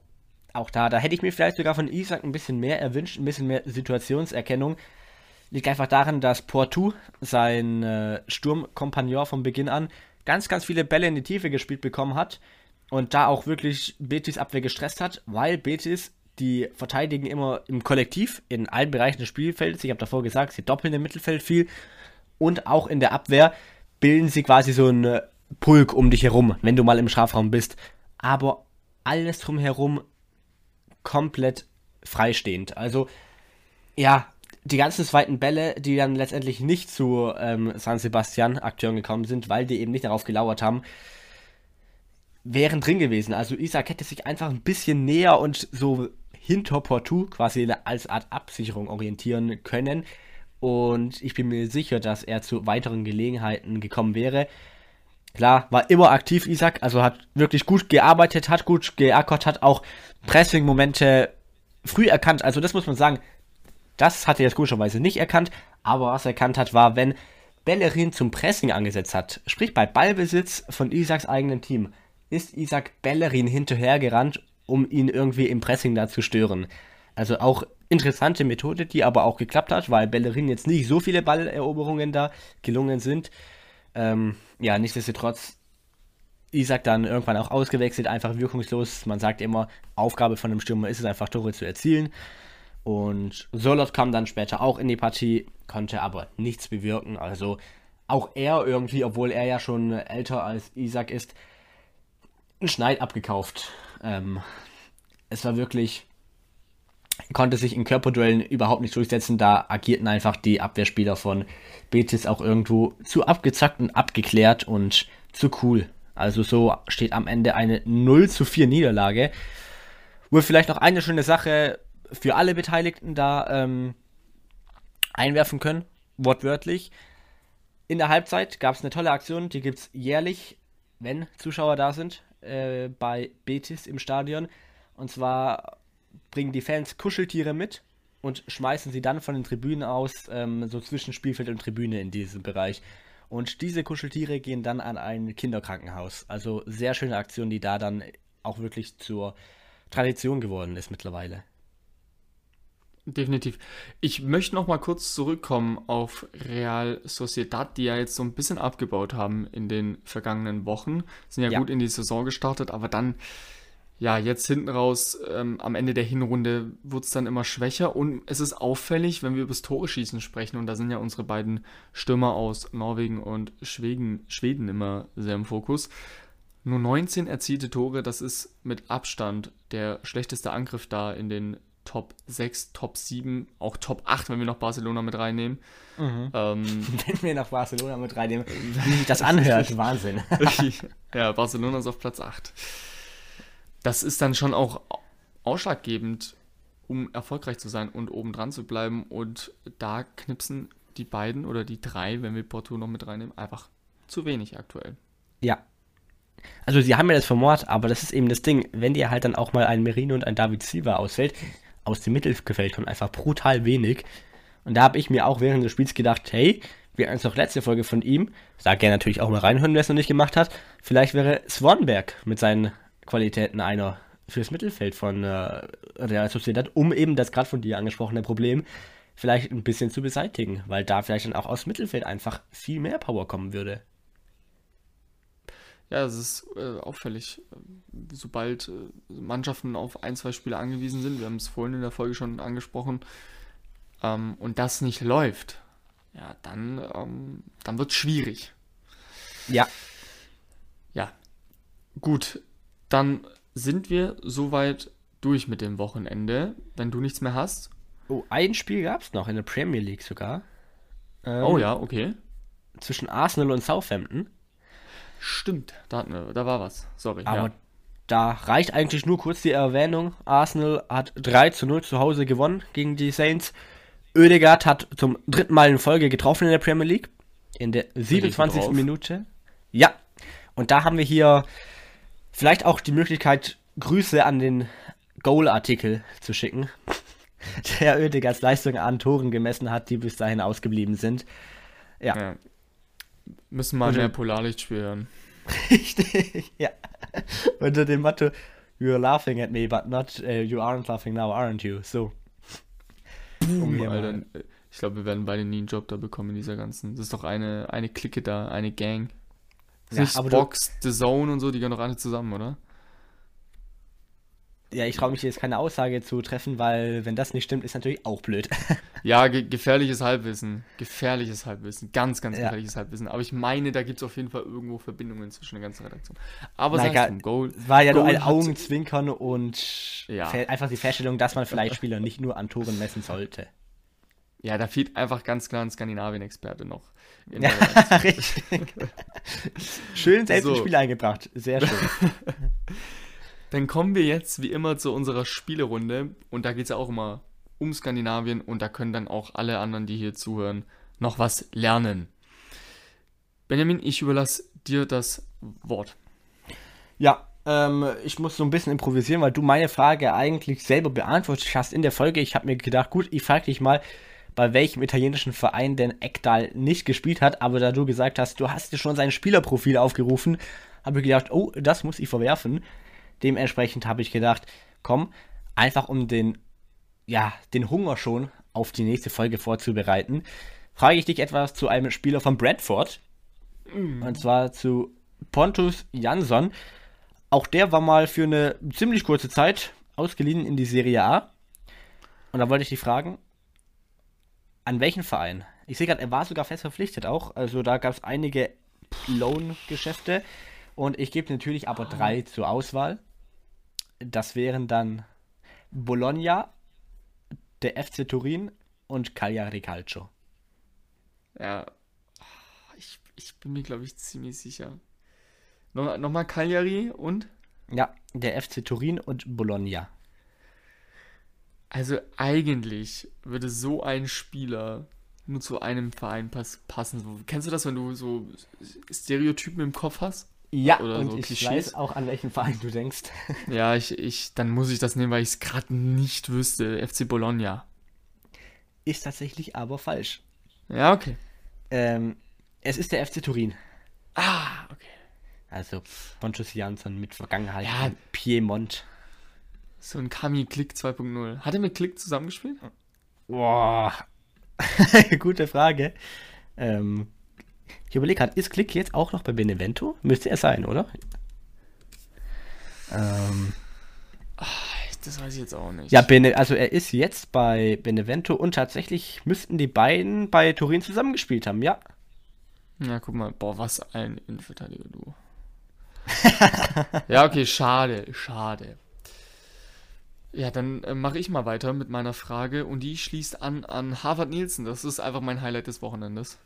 auch da, da hätte ich mir vielleicht sogar von Isaac ein bisschen mehr erwünscht, ein bisschen mehr Situationserkennung. Liegt einfach daran, dass Portu, sein äh, Sturmkompagnon von Beginn an, ganz, ganz viele Bälle in die Tiefe gespielt bekommen hat und da auch wirklich Betis Abwehr gestresst hat, weil Betis die verteidigen immer im Kollektiv in allen Bereichen des Spielfelds. Ich habe davor gesagt, sie doppeln im Mittelfeld viel und auch in der Abwehr bilden sie quasi so einen Pulk um dich herum, wenn du mal im Strafraum bist. Aber alles drumherum komplett freistehend. Also ja, die ganzen zweiten Bälle, die dann letztendlich nicht zu ähm, San Sebastian Akteuren gekommen sind, weil die eben nicht darauf gelauert haben, wären drin gewesen. Also Isaac hätte sich einfach ein bisschen näher und so hinter Portu quasi als Art Absicherung orientieren können. Und ich bin mir sicher, dass er zu weiteren Gelegenheiten gekommen wäre. Klar, war immer aktiv Isaac, also hat wirklich gut gearbeitet, hat gut geackert, hat auch Pressing-Momente früh erkannt. Also das muss man sagen, das hat er jetzt komischerweise nicht erkannt, aber was er erkannt hat, war, wenn Bellerin zum Pressing angesetzt hat, sprich bei Ballbesitz von Isaacs eigenem Team, ist Isaac Bellerin hinterhergerannt, um ihn irgendwie im Pressing da zu stören. Also auch interessante Methode, die aber auch geklappt hat, weil Bellerin jetzt nicht so viele Balleroberungen da gelungen sind. Ähm, ja, nichtsdestotrotz Isaac dann irgendwann auch ausgewechselt, einfach wirkungslos. Man sagt immer, Aufgabe von einem Stürmer ist es einfach, Tore zu erzielen. Und Solot kam dann später auch in die Partie, konnte aber nichts bewirken. Also auch er irgendwie, obwohl er ja schon älter als Isaac ist, einen Schneid abgekauft. Ähm, es war wirklich, konnte sich in Körperduellen überhaupt nicht durchsetzen. Da agierten einfach die Abwehrspieler von Betis auch irgendwo zu abgezackt und abgeklärt und zu cool. Also so steht am Ende eine 0 zu 4 Niederlage. Wohl vielleicht noch eine schöne Sache für alle Beteiligten da ähm, einwerfen können, wortwörtlich. In der Halbzeit gab es eine tolle Aktion, die gibt es jährlich, wenn Zuschauer da sind, äh, bei Betis im Stadion. Und zwar bringen die Fans Kuscheltiere mit und schmeißen sie dann von den Tribünen aus, ähm, so zwischen Spielfeld und Tribüne in diesem Bereich. Und diese Kuscheltiere gehen dann an ein Kinderkrankenhaus. Also sehr schöne Aktion, die da dann auch wirklich zur Tradition geworden ist mittlerweile. Definitiv. Ich möchte noch mal kurz zurückkommen auf Real Sociedad, die ja jetzt so ein bisschen abgebaut haben in den vergangenen Wochen. Sind ja, ja. gut in die Saison gestartet, aber dann, ja, jetzt hinten raus, ähm, am Ende der Hinrunde wurde es dann immer schwächer und es ist auffällig, wenn wir über das Tore schießen sprechen und da sind ja unsere beiden Stürmer aus Norwegen und Schweden, Schweden immer sehr im Fokus. Nur 19 erzielte Tore, das ist mit Abstand der schlechteste Angriff da in den Top 6, Top 7, auch Top 8, wenn wir noch Barcelona mit reinnehmen. Mhm. Ähm, wenn wir noch Barcelona mit reinnehmen, wie sich das anhört, Wahnsinn. ja, Barcelona ist auf Platz 8. Das ist dann schon auch ausschlaggebend, um erfolgreich zu sein und oben dran zu bleiben. Und da knipsen die beiden oder die drei, wenn wir Porto noch mit reinnehmen, einfach zu wenig aktuell. Ja, also sie haben ja das vermord, aber das ist eben das Ding, wenn dir halt dann auch mal ein Merino und ein David Silva ausfällt, aus dem Mittelfeld kommt einfach brutal wenig. Und da habe ich mir auch während des Spiels gedacht, hey, wir hatten doch letzte Folge von ihm, sag gerne natürlich auch mal reinhören, wer es noch nicht gemacht hat, vielleicht wäre Swanberg mit seinen Qualitäten einer fürs Mittelfeld von äh, Real Sociedad, um eben das gerade von dir angesprochene Problem vielleicht ein bisschen zu beseitigen, weil da vielleicht dann auch aus Mittelfeld einfach viel mehr Power kommen würde. Ja, es ist äh, auffällig, sobald äh, Mannschaften auf ein, zwei Spieler angewiesen sind, wir haben es vorhin in der Folge schon angesprochen, ähm, und das nicht läuft, ja, dann, ähm, dann wird es schwierig. Ja. Ja. Gut, dann sind wir soweit durch mit dem Wochenende, wenn du nichts mehr hast. Oh, ein Spiel gab es noch in der Premier League sogar. Ähm, oh ja, okay. Zwischen Arsenal und Southampton. Stimmt, da, hatten wir, da war was. Sorry. Aber ja. da reicht eigentlich nur kurz die Erwähnung. Arsenal hat 3 zu 0 zu Hause gewonnen gegen die Saints. Oedegaard hat zum dritten Mal in Folge getroffen in der Premier League. In der 27. Minute. Ja. Und da haben wir hier vielleicht auch die Möglichkeit, Grüße an den Goal-Artikel zu schicken, der Oedegaards Leistung an Toren gemessen hat, die bis dahin ausgeblieben sind. Ja. ja. Müssen mal mehr Polarlichtspiel hören. Richtig, ja. Unter dem Motto, you're laughing at me, but not, uh, you aren't laughing now, aren't you? So. Um Alter, ich glaube, wir werden beide nie einen Job da bekommen in dieser ganzen. Das ist doch eine, eine Clique da, eine Gang. Ja, Nicht Box, The Zone und so, die gehören doch alle zusammen, oder? Ja, ich traue mich jetzt keine Aussage zu treffen, weil wenn das nicht stimmt, ist natürlich auch blöd. ja, ge gefährliches Halbwissen. Gefährliches Halbwissen. Ganz, ganz gefährliches ja. Halbwissen. Aber ich meine, da gibt es auf jeden Fall irgendwo Verbindungen zwischen der ganzen Redaktion. Aber Na, du, Goal. War ja Goal nur ein Augenzwinkern und ja. einfach die Feststellung, dass man vielleicht Spieler nicht nur an Toren messen sollte. Ja, da fehlt einfach ganz klar ein Skandinavien-Experte noch. Ja, richtig. schön selbst so. ins Spiel eingebracht. Sehr schön. Dann kommen wir jetzt wie immer zu unserer Spielerunde und da geht es ja auch immer um Skandinavien und da können dann auch alle anderen, die hier zuhören, noch was lernen. Benjamin, ich überlasse dir das Wort. Ja, ähm, ich muss so ein bisschen improvisieren, weil du meine Frage eigentlich selber beantwortet hast in der Folge. Ich habe mir gedacht, gut, ich frage dich mal, bei welchem italienischen Verein denn Ekdal nicht gespielt hat, aber da du gesagt hast, du hast dir schon sein Spielerprofil aufgerufen, habe ich gedacht, oh, das muss ich verwerfen. Dementsprechend habe ich gedacht, komm, einfach um den, ja, den Hunger schon auf die nächste Folge vorzubereiten, frage ich dich etwas zu einem Spieler von Bradford. Mm. Und zwar zu Pontus Jansson. Auch der war mal für eine ziemlich kurze Zeit ausgeliehen in die Serie A. Und da wollte ich dich fragen, an welchen Verein? Ich sehe gerade, er war sogar fest verpflichtet auch. Also da gab es einige Loan-Geschäfte. Und ich gebe natürlich aber drei zur Auswahl. Das wären dann Bologna, der FC Turin und Cagliari Calcio. Ja, ich, ich bin mir, glaube ich, ziemlich sicher. Nochmal noch Cagliari und? Ja, der FC Turin und Bologna. Also eigentlich würde so ein Spieler nur zu einem Verein pass passen. So, kennst du das, wenn du so Stereotypen im Kopf hast? Ja, Oder und so ich Klischees? weiß auch, an welchen Verein du denkst. ja, ich, ich, dann muss ich das nehmen, weil ich es gerade nicht wüsste. FC Bologna. Ist tatsächlich aber falsch. Ja, okay. Ähm, es ist der FC Turin. Ah, okay. Also Ponchos Jansson mit Vergangenheit. Ja, Piemont. So ein Kami Klick 2.0. Hat er mit Klick zusammengespielt? Boah. Gute Frage. Ähm, ich überlege gerade, ist Klick jetzt auch noch bei Benevento? Müsste er sein, oder? Ähm. Ach, das weiß ich jetzt auch nicht. Ja, Bene, also er ist jetzt bei Benevento und tatsächlich müssten die beiden bei Turin zusammengespielt haben, ja. Ja, guck mal, boah, was ein Innenverteidiger, du. ja, okay, schade, schade. Ja, dann äh, mache ich mal weiter mit meiner Frage und die schließt an an Harvard Nielsen. Das ist einfach mein Highlight des Wochenendes.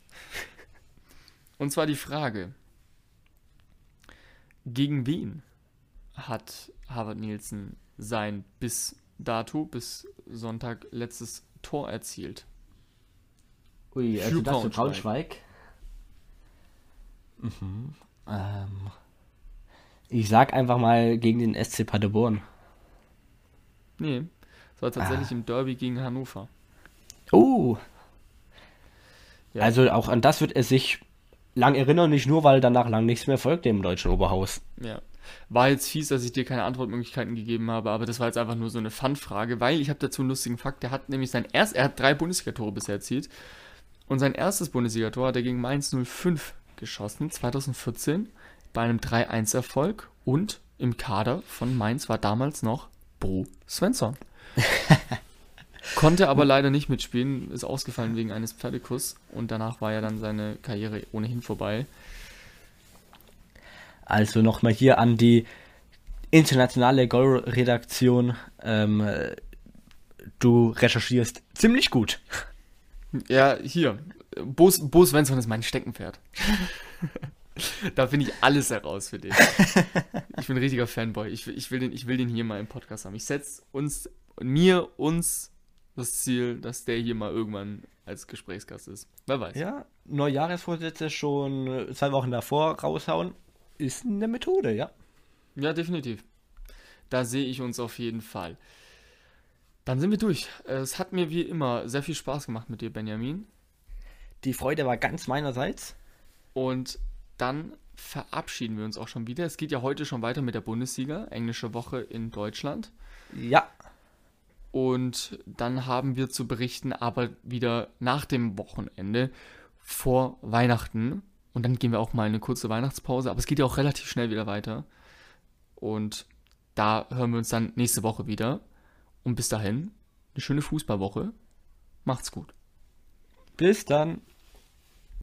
Und zwar die Frage: Gegen wen hat Harvard Nielsen sein bis dato, bis Sonntag letztes Tor erzielt? Ui, also das für Braunschweig. Mhm. Ähm, ich sag einfach mal gegen den SC Paderborn. Nee, es war tatsächlich ah. im Derby gegen Hannover. Oh. Ja. Also auch an das wird er sich lang erinnern, nicht nur, weil danach lang nichts mehr folgte im deutschen Oberhaus. Ja. War jetzt fies, dass ich dir keine Antwortmöglichkeiten gegeben habe, aber das war jetzt einfach nur so eine Fun-Frage, weil ich habe dazu einen lustigen Fakt. Der hat nämlich sein erst, er hat drei Bundesliga-Tore bisher erzielt und sein erstes Bundesliga-Tor hat er gegen Mainz 05 geschossen, 2014, bei einem 3-1-Erfolg und im Kader von Mainz war damals noch Bo Svensson. Konnte aber leider nicht mitspielen, ist ausgefallen wegen eines Pferdekuss und danach war ja dann seine Karriere ohnehin vorbei. Also nochmal hier an die internationale Goal-Redaktion. Ähm, du recherchierst ziemlich gut. Ja, hier. Bo, Bo Svensson ist mein Steckenpferd. da finde ich alles heraus für den. Ich bin ein richtiger Fanboy. Ich, ich, will den, ich will den hier mal im Podcast haben. Ich setze uns, mir, uns das Ziel, dass der hier mal irgendwann als Gesprächsgast ist. Wer weiß. Ja, Neujahresvorsätze schon zwei Wochen davor raushauen ist eine Methode, ja. Ja, definitiv. Da sehe ich uns auf jeden Fall. Dann sind wir durch. Es hat mir wie immer sehr viel Spaß gemacht mit dir, Benjamin. Die Freude war ganz meinerseits. Und dann verabschieden wir uns auch schon wieder. Es geht ja heute schon weiter mit der Bundesliga, englische Woche in Deutschland. Ja. Und dann haben wir zu berichten, aber wieder nach dem Wochenende vor Weihnachten. Und dann gehen wir auch mal eine kurze Weihnachtspause. Aber es geht ja auch relativ schnell wieder weiter. Und da hören wir uns dann nächste Woche wieder. Und bis dahin, eine schöne Fußballwoche. Macht's gut. Bis dann.